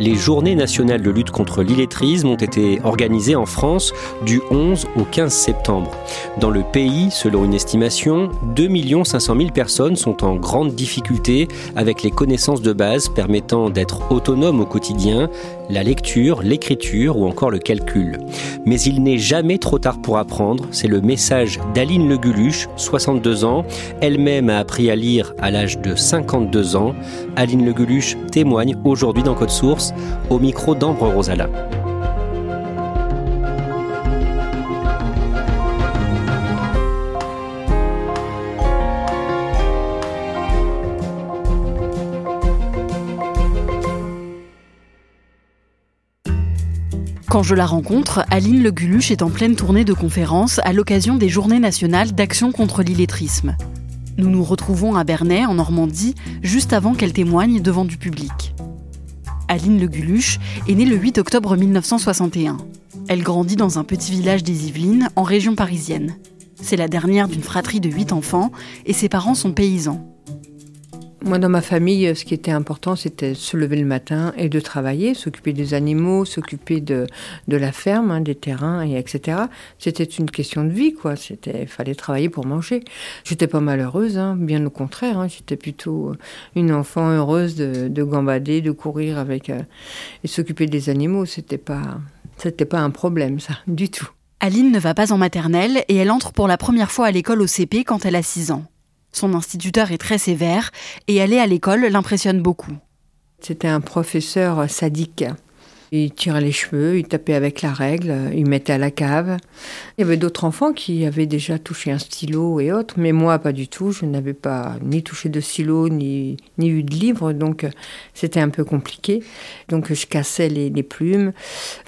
Les journées nationales de lutte contre l'illettrisme ont été organisées en France du 11 au 15 septembre. Dans le pays, selon une estimation, 2 500 000 personnes sont en grande difficulté avec les connaissances de base permettant d'être autonomes au quotidien, la lecture, l'écriture ou encore le calcul. Mais il n'est jamais trop tard pour apprendre, c'est le message d'Aline Leguluche, 62 ans. Elle-même a appris à lire à l'âge de 52 ans. Aline Leguluche témoigne aujourd'hui dans Code Source au micro d'Ambre Rosala. Quand je la rencontre, Aline Le Guluche est en pleine tournée de conférences à l'occasion des Journées nationales d'action contre l'illettrisme. Nous nous retrouvons à Bernay, en Normandie, juste avant qu'elle témoigne devant du public. Aline Le Guluche est née le 8 octobre 1961. Elle grandit dans un petit village des Yvelines, en région parisienne. C'est la dernière d'une fratrie de 8 enfants et ses parents sont paysans. Moi, dans ma famille, ce qui était important, c'était se lever le matin et de travailler, s'occuper des animaux, s'occuper de, de la ferme, hein, des terrains, et etc. C'était une question de vie, quoi. C'était, fallait travailler pour manger. J'étais pas malheureuse, hein, bien au contraire. Hein. J'étais plutôt une enfant heureuse de, de gambader, de courir avec euh, et s'occuper des animaux. C'était pas, c'était pas un problème, ça, du tout. Aline ne va pas en maternelle et elle entre pour la première fois à l'école au CP quand elle a 6 ans. Son instituteur est très sévère et aller à l'école l'impressionne beaucoup. C'était un professeur sadique. Il tirait les cheveux, il tapait avec la règle, il mettait à la cave. Il y avait d'autres enfants qui avaient déjà touché un stylo et autres, mais moi pas du tout. Je n'avais pas ni touché de stylo, ni, ni eu de livre, donc c'était un peu compliqué. Donc je cassais les, plumes.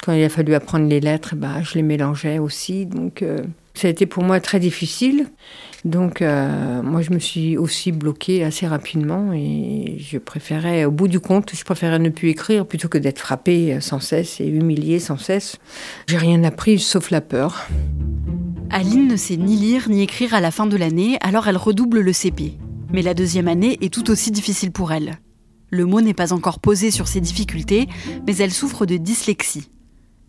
Quand il a fallu apprendre les lettres, bah, je les mélangeais aussi. Donc euh, ça a été pour moi très difficile. Donc, euh, moi, je me suis aussi bloquée assez rapidement et je préférais, au bout du compte, je préférais ne plus écrire plutôt que d'être frappée sans cesse et humiliée sans cesse. J'ai rien appris sauf la peur. Aline ne sait ni lire ni écrire à la fin de l'année, alors elle redouble le CP. Mais la deuxième année est tout aussi difficile pour elle. Le mot n'est pas encore posé sur ses difficultés, mais elle souffre de dyslexie.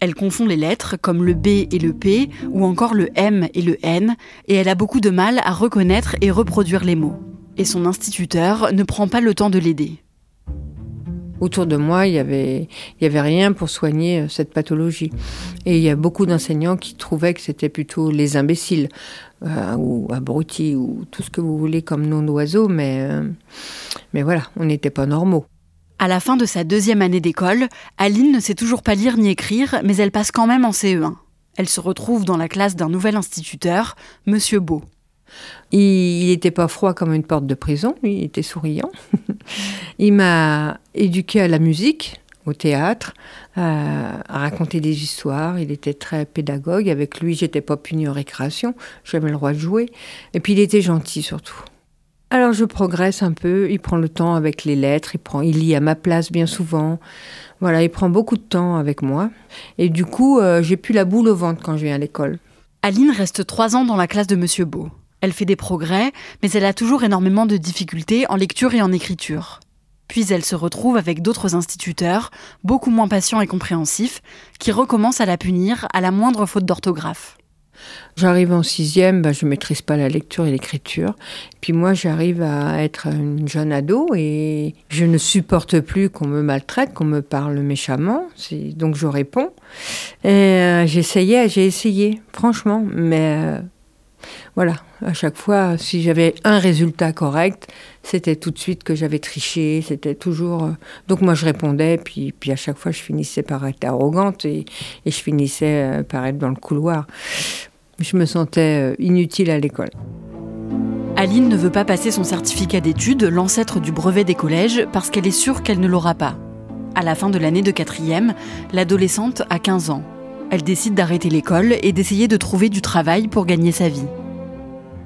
Elle confond les lettres comme le B et le P ou encore le M et le N et elle a beaucoup de mal à reconnaître et reproduire les mots. Et son instituteur ne prend pas le temps de l'aider. Autour de moi, il n'y avait, y avait rien pour soigner cette pathologie. Et il y a beaucoup d'enseignants qui trouvaient que c'était plutôt les imbéciles, euh, ou abrutis, ou tout ce que vous voulez comme nom d'oiseau, mais, euh, mais voilà, on n'était pas normaux. À la fin de sa deuxième année d'école, Aline ne sait toujours pas lire ni écrire, mais elle passe quand même en CE1. Elle se retrouve dans la classe d'un nouvel instituteur, Monsieur Beau. Il n'était pas froid comme une porte de prison, il était souriant. il m'a éduqué à la musique, au théâtre, à, raconter des histoires. Il était très pédagogue. Avec lui, j'étais pas punie en récréation. J'avais le droit de jouer. Et puis, il était gentil surtout. Alors je progresse un peu, il prend le temps avec les lettres, il, prend, il lit à ma place bien souvent. Voilà, il prend beaucoup de temps avec moi. Et du coup, euh, j'ai plus la boule au ventre quand je viens à l'école. Aline reste trois ans dans la classe de Monsieur Beau. Elle fait des progrès, mais elle a toujours énormément de difficultés en lecture et en écriture. Puis elle se retrouve avec d'autres instituteurs, beaucoup moins patients et compréhensifs, qui recommencent à la punir à la moindre faute d'orthographe. J'arrive en sixième, bah, je maîtrise pas la lecture et l'écriture. Puis moi, j'arrive à être une jeune ado et je ne supporte plus qu'on me maltraite, qu'on me parle méchamment. Donc je réponds. Et euh, j'essayais, j'ai essayé, franchement. Mais euh, voilà, à chaque fois, si j'avais un résultat correct, c'était tout de suite que j'avais triché. C'était toujours. Euh, donc moi, je répondais, puis, à chaque fois, je finissais par être arrogante et, et je finissais par être dans le couloir je me sentais euh, inutile à l'école. Aline ne veut pas passer son certificat d'études, l'ancêtre du brevet des collèges, parce qu'elle est sûre qu'elle ne l'aura pas. À la fin de l'année de quatrième, l'adolescente a 15 ans. Elle décide d'arrêter l'école et d'essayer de trouver du travail pour gagner sa vie.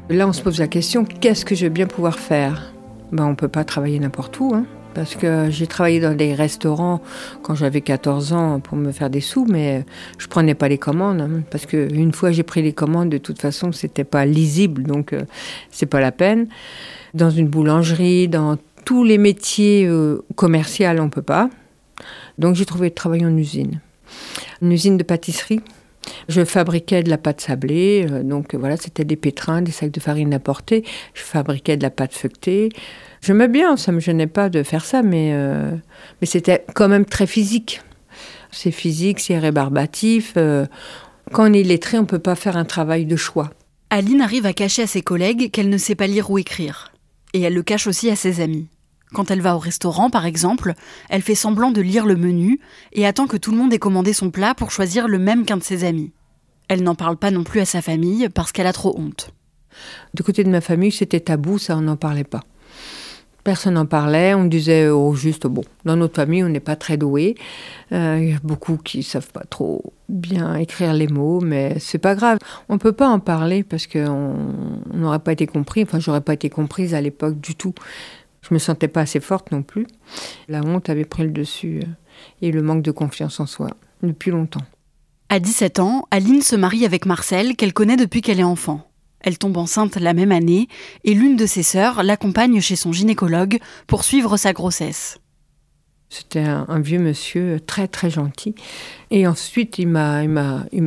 Là, on se pose la question, qu'est-ce que je vais bien pouvoir faire? Ben, On ne peut pas travailler n'importe où. Hein parce que j'ai travaillé dans des restaurants quand j'avais 14 ans pour me faire des sous, mais je prenais pas les commandes hein, parce que une fois j'ai pris les commandes, de toute façon c'était pas lisible, donc euh, c'est pas la peine. Dans une boulangerie, dans tous les métiers euh, commerciaux, on peut pas. Donc j'ai trouvé de travail en usine, une usine de pâtisserie. Je fabriquais de la pâte sablée, euh, donc voilà, c'était des pétrins, des sacs de farine à porter. Je fabriquais de la pâte feuilletée. J'aimais bien, ça me gênait pas de faire ça, mais, euh, mais c'était quand même très physique. C'est physique, c'est rébarbatif. Euh, quand on est lettré, on ne peut pas faire un travail de choix. Aline arrive à cacher à ses collègues qu'elle ne sait pas lire ou écrire. Et elle le cache aussi à ses amis. Quand elle va au restaurant, par exemple, elle fait semblant de lire le menu et attend que tout le monde ait commandé son plat pour choisir le même qu'un de ses amis. Elle n'en parle pas non plus à sa famille parce qu'elle a trop honte. Du côté de ma famille, c'était tabou, ça, on n'en parlait pas. Personne n'en parlait. On disait au juste, bon, dans notre famille, on n'est pas très doué. Euh, il y a beaucoup qui savent pas trop bien écrire les mots, mais c'est pas grave. On peut pas en parler parce qu'on n'aurait pas été compris. Enfin, j'aurais pas été comprise à l'époque du tout. Je me sentais pas assez forte non plus. La honte avait pris le dessus euh, et le manque de confiance en soi depuis longtemps. À 17 ans, Aline se marie avec Marcel, qu'elle connaît depuis qu'elle est enfant. Elle tombe enceinte la même année et l'une de ses sœurs l'accompagne chez son gynécologue pour suivre sa grossesse. C'était un, vieux monsieur très très gentil. Et ensuite, il m'a,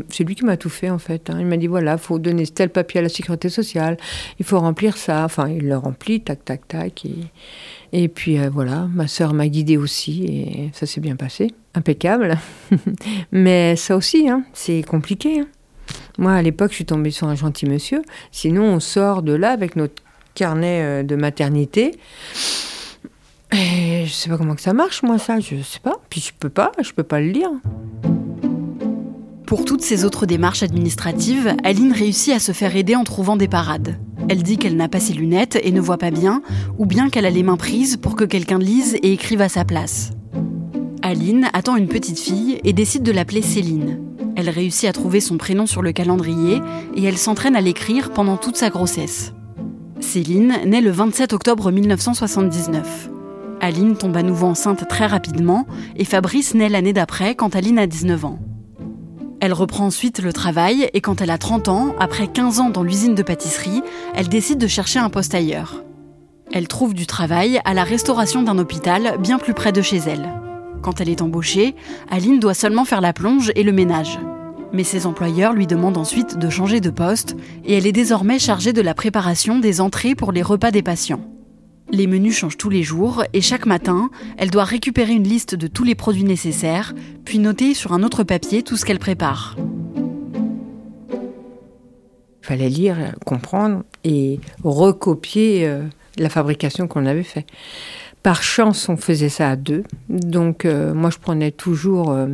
c'est lui qui m'a tout fait en fait. Hein. Il m'a dit voilà, faut donner tel papier à la sécurité sociale, il faut remplir ça. Enfin, il le remplit, tac tac tac. Et, puis euh, voilà, ma sœur m'a guidée aussi et ça s'est bien passé, impeccable. Mais ça aussi, hein, c'est compliqué. Hein. Moi, à l'époque, je suis tombée sur un gentil monsieur. Sinon, on sort de là avec notre carnet euh, de maternité. Et je sais pas comment que ça marche, moi, ça, je sais pas. Puis je peux pas, je peux pas le lire. Pour toutes ces autres démarches administratives, Aline réussit à se faire aider en trouvant des parades. Elle dit qu'elle n'a pas ses lunettes et ne voit pas bien, ou bien qu'elle a les mains prises pour que quelqu'un lise et écrive à sa place. Aline attend une petite fille et décide de l'appeler Céline. Elle réussit à trouver son prénom sur le calendrier et elle s'entraîne à l'écrire pendant toute sa grossesse. Céline naît le 27 octobre 1979. Aline tombe à nouveau enceinte très rapidement et Fabrice naît l'année d'après quand Aline a 19 ans. Elle reprend ensuite le travail et quand elle a 30 ans, après 15 ans dans l'usine de pâtisserie, elle décide de chercher un poste ailleurs. Elle trouve du travail à la restauration d'un hôpital bien plus près de chez elle. Quand elle est embauchée, Aline doit seulement faire la plonge et le ménage. Mais ses employeurs lui demandent ensuite de changer de poste et elle est désormais chargée de la préparation des entrées pour les repas des patients. Les menus changent tous les jours et chaque matin, elle doit récupérer une liste de tous les produits nécessaires, puis noter sur un autre papier tout ce qu'elle prépare. Il fallait lire, comprendre et recopier euh, la fabrication qu'on avait faite. Par chance, on faisait ça à deux. Donc, euh, moi, je prenais toujours euh,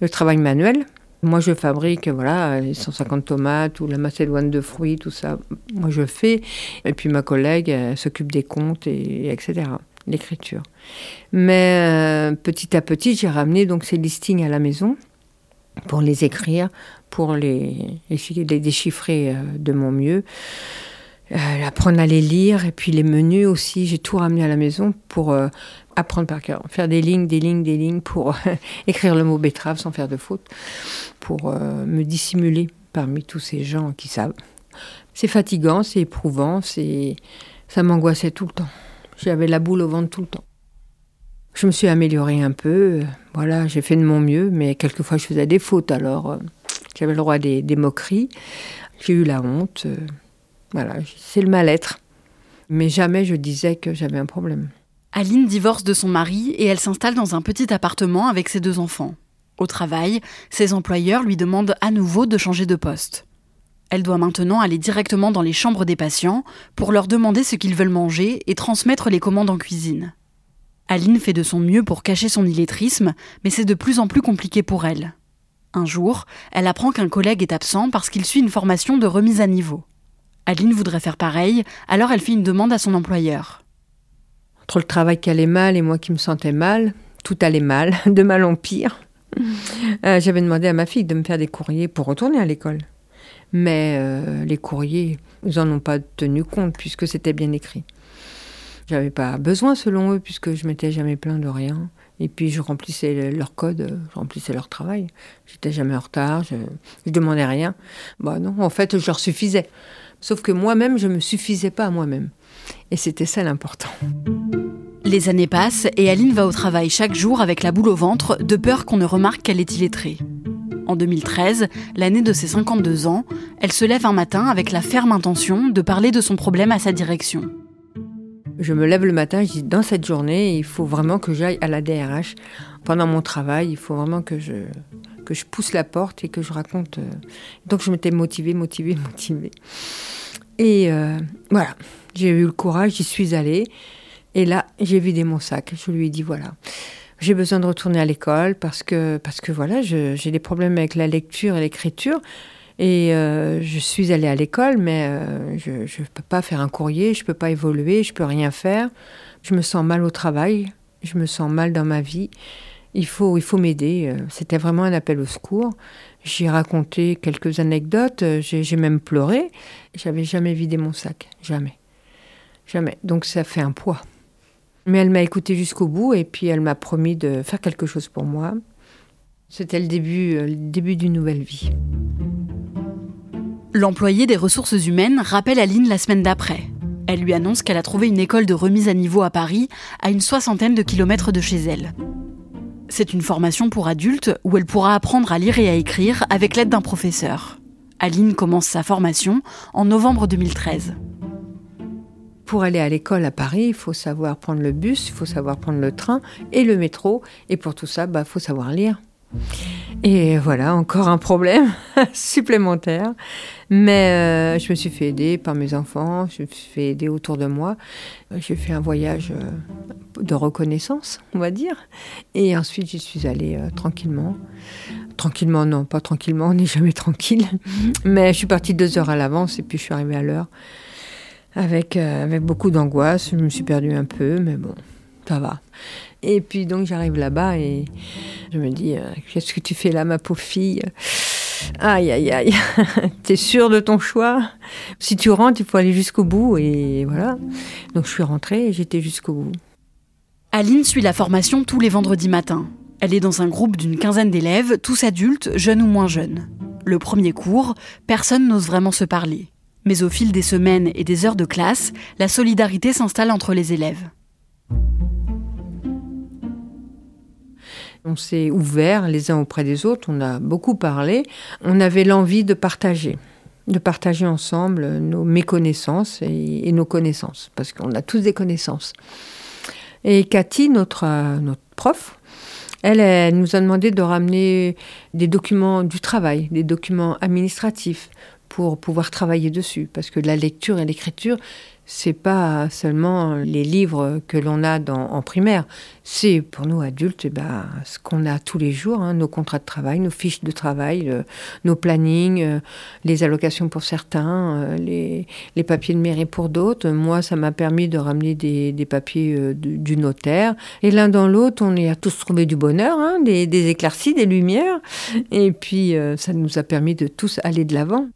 le travail manuel. Moi, je fabrique, voilà, les 150 tomates ou la macédoine de fruits, tout ça. Moi, je fais. Et puis, ma collègue s'occupe des comptes, et, etc., l'écriture. Mais euh, petit à petit, j'ai ramené donc ces listings à la maison pour les écrire, pour les, essayer les déchiffrer de mon mieux. Euh, apprendre à les lire et puis les menus aussi. J'ai tout ramené à la maison pour euh, apprendre par cœur, faire des lignes, des lignes, des lignes pour écrire le mot betterave sans faire de faute, pour euh, me dissimuler parmi tous ces gens qui savent. C'est fatigant, c'est éprouvant, c'est ça m'angoissait tout le temps. J'avais la boule au ventre tout le temps. Je me suis améliorée un peu. Voilà, j'ai fait de mon mieux, mais quelquefois je faisais des fautes. Alors, j'avais le droit des, des moqueries. J'ai eu la honte. Voilà, c'est le mal-être. Mais jamais je disais que j'avais un problème. Aline divorce de son mari et elle s'installe dans un petit appartement avec ses deux enfants. Au travail, ses employeurs lui demandent à nouveau de changer de poste. Elle doit maintenant aller directement dans les chambres des patients pour leur demander ce qu'ils veulent manger et transmettre les commandes en cuisine. Aline fait de son mieux pour cacher son illettrisme, mais c'est de plus en plus compliqué pour elle. Un jour, elle apprend qu'un collègue est absent parce qu'il suit une formation de remise à niveau. Aline voudrait faire pareil, alors elle fait une demande à son employeur. Entre le travail qui allait mal et moi qui me sentais mal, tout allait mal, de mal en pire. Euh, j'avais demandé à ma fille de me faire des courriers pour retourner à l'école. Mais euh, les courriers, ils n'en ont pas tenu compte puisque c'était bien écrit. J'avais pas besoin selon eux puisque je m'étais jamais plaint de rien. Et puis je remplissais leur code, je remplissais leur travail. J'étais jamais en retard, je, je demandais rien. Bah non, en fait, je leur suffisais. Sauf que moi-même, je ne me suffisais pas à moi-même. Et c'était ça l'important. Les années passent et Aline va au travail chaque jour avec la boule au ventre, de peur qu'on ne remarque qu'elle est illettrée. En 2013, l'année de ses 52 ans, elle se lève un matin avec la ferme intention de parler de son problème à sa direction. Je me lève le matin, je dis dans cette journée, il faut vraiment que j'aille à la DRH. Pendant mon travail, il faut vraiment que je, que je pousse la porte et que je raconte. Euh, donc je m'étais motivée, motivée, motivée. Et euh, voilà, j'ai eu le courage, j'y suis allée. Et là, j'ai vidé mon sac. Je lui ai dit voilà, j'ai besoin de retourner à l'école parce que, parce que voilà, j'ai des problèmes avec la lecture et l'écriture. Et euh, je suis allée à l'école, mais je ne peux pas faire un courrier, je ne peux pas évoluer, je ne peux rien faire. Je me sens mal au travail, je me sens mal dans ma vie il faut, il faut m'aider. Euh, c'était vraiment un appel au secours. J'ai raconté quelques anecdotes, euh, j'ai même pleuré. J'avais jamais vidé mon sac, jamais. Jamais. Donc ça fait un poids. Mais elle m'a écouté jusqu'au bout et puis elle m'a promis de faire quelque chose pour moi. C'était le début, euh, le début d'une nouvelle vie. L'employé des ressources humaines rappelle Aline la semaine d'après. Elle lui annonce qu'elle a trouvé une école de remise à niveau à Paris, à une soixantaine de kilomètres de chez elle. C'est une formation pour adultes où elle pourra apprendre à lire et à écrire avec l'aide d'un professeur. Aline commence sa formation en novembre 2013. Pour aller à l'école à Paris, il faut savoir prendre le bus, il faut savoir prendre le train et le métro. Et pour tout ça, il bah, faut savoir lire. Et voilà, encore un problème supplémentaire. Mais euh, je me suis fait aider par mes enfants, je me suis fait aider autour de moi. J'ai fait un voyage euh, de reconnaissance, on va dire. Et ensuite, j'y suis allée euh, tranquillement. Tranquillement, non, pas tranquillement, on n'est jamais tranquille. Mais je suis partie deux heures à l'avance et puis je suis arrivée à l'heure. Avec, avec beaucoup d'angoisse, je me suis perdue un peu, mais bon, ça va. Et puis donc j'arrive là-bas et je me dis, euh, qu'est-ce que tu fais là, ma pauvre fille? Aïe, aïe, aïe. T'es sûre de ton choix? Si tu rentres, il faut aller jusqu'au bout. Et voilà. Donc je suis rentrée et j'étais jusqu'au bout. Aline suit la formation tous les vendredis matins. Elle est dans un groupe d'une quinzaine d'élèves, tous adultes, jeunes ou moins jeunes. Le premier cours, personne n'ose vraiment se parler. Mais au fil des semaines et des heures de classe, la solidarité s'installe entre les élèves. On s'est ouvert les uns auprès des autres, on a beaucoup parlé. On avait l'envie de partager, de partager ensemble nos méconnaissances et, nos connaissances, parce qu'on a tous des connaissances. Et Cathy, notre, notre prof, elle, nous a demandé de ramener des documents du travail, des documents administratifs pour pouvoir travailler dessus, parce que la lecture et l'écriture, c'est pas seulement les livres que l'on a en primaire, c'est pour nous adultes eh ben, ce qu'on a tous les jours, hein, nos contrats de travail, nos fiches de travail, nos plannings, euh, les allocations pour certains, euh, les, papiers de mairie pour d'autres. Moi, ça m'a permis de ramener des, papiers euh, du, notaire. Et l'un dans l'autre, on est à tous trouvé du bonheur, hein, des, des, éclaircies, des lumières. Et puis, ça nous a permis de tous aller de l'avant.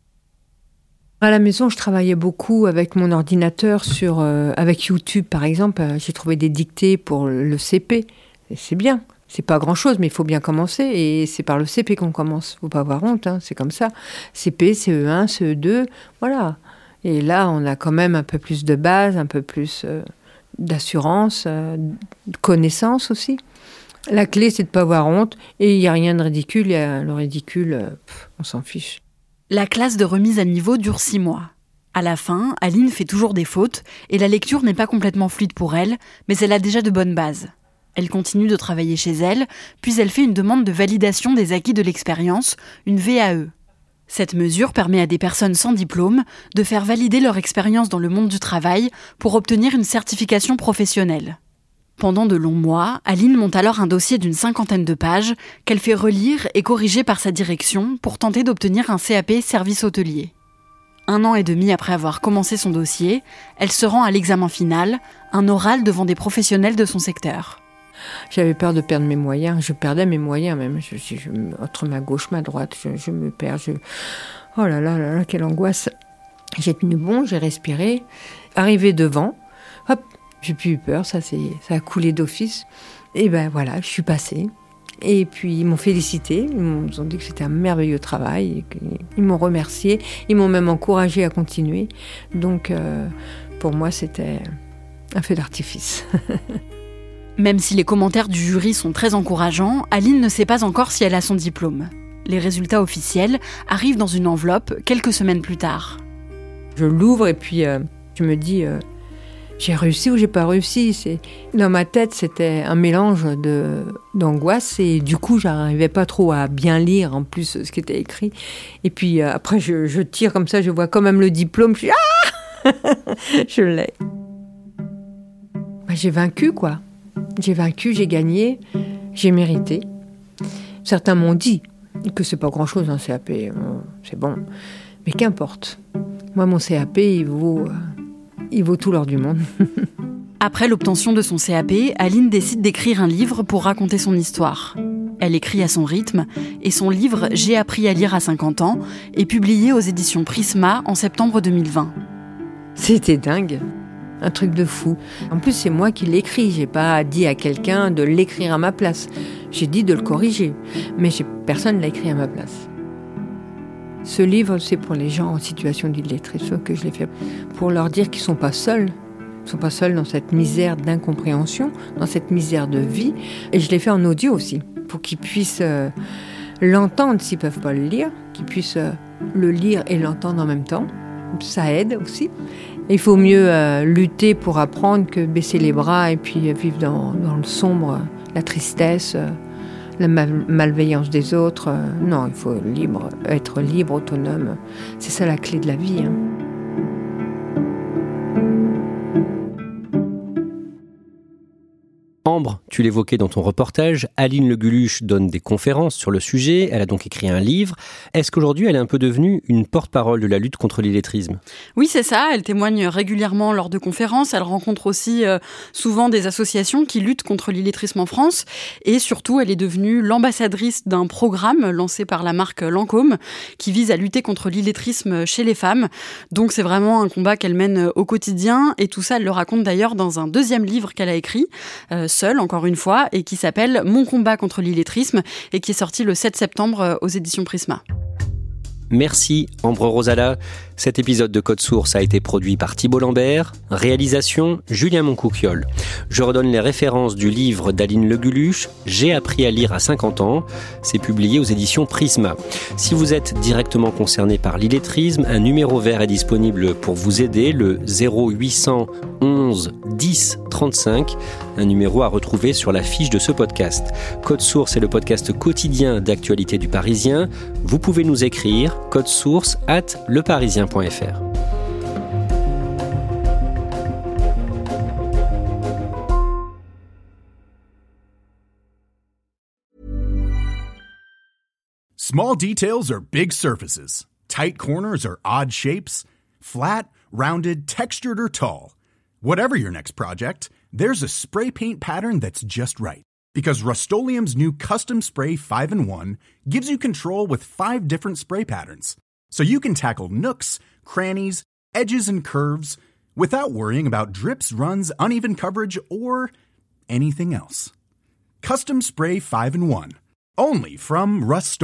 À la maison, je travaillais beaucoup avec mon ordinateur sur, euh, avec YouTube, par exemple. Euh, j'ai trouvé des dictées pour le CP. C'est bien. C'est pas grand chose, mais il faut bien commencer. Et c'est par le CP qu'on commence. Faut pas avoir honte, hein, c'est comme ça. CP, CE1, CE2, voilà. Et là, on a quand même un peu plus de base, un peu plus euh, d'assurance, euh, de connaissance aussi. La clé, c'est de pas avoir honte. Et il n'y a rien de ridicule. Y a le ridicule, euh, on s'en fiche. La classe de remise à niveau dure six mois. À la fin, Aline fait toujours des fautes et la lecture n'est pas complètement fluide pour elle, mais elle a déjà de bonnes bases. Elle continue de travailler chez elle, puis elle fait une demande de validation des acquis de l'expérience, une VAE. Cette mesure permet à des personnes sans diplôme de faire valider leur expérience dans le monde du travail pour obtenir une certification professionnelle. Pendant de longs mois, Aline monte alors un dossier d'une cinquantaine de pages qu'elle fait relire et corriger par sa direction pour tenter d'obtenir un CAP service hôtelier. Un an et demi après avoir commencé son dossier, elle se rend à l'examen final, un oral devant des professionnels de son secteur. J'avais peur de perdre mes moyens. Je perdais mes moyens même. Entre ma gauche, ma droite, je, me perds. Oh là là là là, quelle angoisse. J'ai tenu bon, j'ai respiré. Arrivé devant, hop, j'ai plus eu peur, ça, ça a coulé d'office. Et ben voilà, je suis passée. Et puis ils m'ont félicité, ils m'ont dit que c'était un merveilleux travail, ils m'ont remercié, ils m'ont même encouragé à continuer. Donc euh, pour moi c'était un feu d'artifice. même si les commentaires du jury sont très encourageants, Aline ne sait pas encore si elle a son diplôme. Les résultats officiels arrivent dans une enveloppe quelques semaines plus tard. Je l'ouvre et puis euh, je me dis euh, j'ai réussi ou j'ai pas réussi. C'est dans ma tête, c'était un mélange de d'angoisse et du coup, j'arrivais pas trop à bien lire en plus ce qui était écrit. Et puis euh, après, je, tire comme ça, je vois quand même le diplôme. Je suis ah, je l'ai. Bah, j'ai vaincu quoi. J'ai vaincu, j'ai gagné, j'ai mérité. Certains m'ont dit que c'est pas grand chose un CAP, c'est bon, mais qu'importe. Moi, mon CAP, il vaut euh, il vaut tout l'or du monde. Après l'obtention de son CAP, Aline décide d'écrire un livre pour raconter son histoire. Elle écrit à son rythme et son livre J'ai appris à lire à 50 ans est publié aux éditions Prisma en septembre 2020. C'était dingue. Un truc de fou. En plus, c'est moi qui l'écris. J'ai pas dit à quelqu'un de l'écrire à ma place. J'ai dit de le corriger. Mais personne l'a écrit à ma place. Ce livre, c'est pour les gens en situation d'illettrisme que je l'ai fait, pour leur dire qu'ils ne sont pas seuls. Ils ne sont pas seuls dans cette misère d'incompréhension, dans cette misère de vie. Et je l'ai fait en audio aussi, pour qu'ils puissent euh, l'entendre s'ils ne peuvent pas le lire, qu'ils puissent euh, le lire et l'entendre en même temps. Ça aide aussi. il faut mieux euh, lutter pour apprendre que baisser les bras et puis vivre dans, dans le sombre, la tristesse la malveillance des autres. Euh, non, il faut libre, être libre, autonome. C'est ça la clé de la vie. Hein. Tu l'évoquais dans ton reportage, Aline Le Guluche donne des conférences sur le sujet, elle a donc écrit un livre. Est-ce qu'aujourd'hui elle est un peu devenue une porte-parole de la lutte contre l'illettrisme? Oui, c'est ça, elle témoigne régulièrement lors de conférences, elle rencontre aussi euh, souvent des associations qui luttent contre l'illettrisme en France et surtout elle est devenue l'ambassadrice d'un programme lancé par la marque Lancôme qui vise à lutter contre l'illettrisme chez les femmes. Donc c'est vraiment un combat qu'elle mène au quotidien et tout ça elle le raconte d'ailleurs dans un deuxième livre qu'elle a écrit. Euh, encore une fois, et qui s'appelle Mon combat contre l'illettrisme et qui est sorti le 7 septembre euh, aux éditions Prisma. Merci Ambre Rosala. Cet épisode de Code Source a été produit par Thibault Lambert, réalisation Julien Moncouquiole. Je redonne les références du livre d'Aline Leguluche, J'ai appris à lire à 50 ans. C'est publié aux éditions Prisma. Si vous êtes directement concerné par l'illettrisme, un numéro vert est disponible pour vous aider, le 0800 11 10 35, un numéro à retrouver sur la fiche de ce podcast. Code Source est le podcast quotidien d'actualité du Parisien. Vous pouvez nous écrire code source at Small details are big surfaces. Tight corners are odd shapes. Flat, rounded, textured, or tall. Whatever your next project, there's a spray paint pattern that's just right. Because Rust new Custom Spray 5 and 1 gives you control with five different spray patterns. So you can tackle nooks, crannies, edges, and curves without worrying about drips, runs, uneven coverage, or anything else. Custom Spray 5 and 1. Only from Rust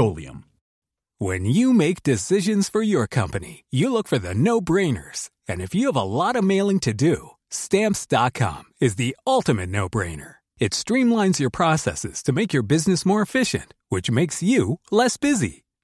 When you make decisions for your company, you look for the no brainers. And if you have a lot of mailing to do, Stamps.com is the ultimate no brainer. It streamlines your processes to make your business more efficient, which makes you less busy.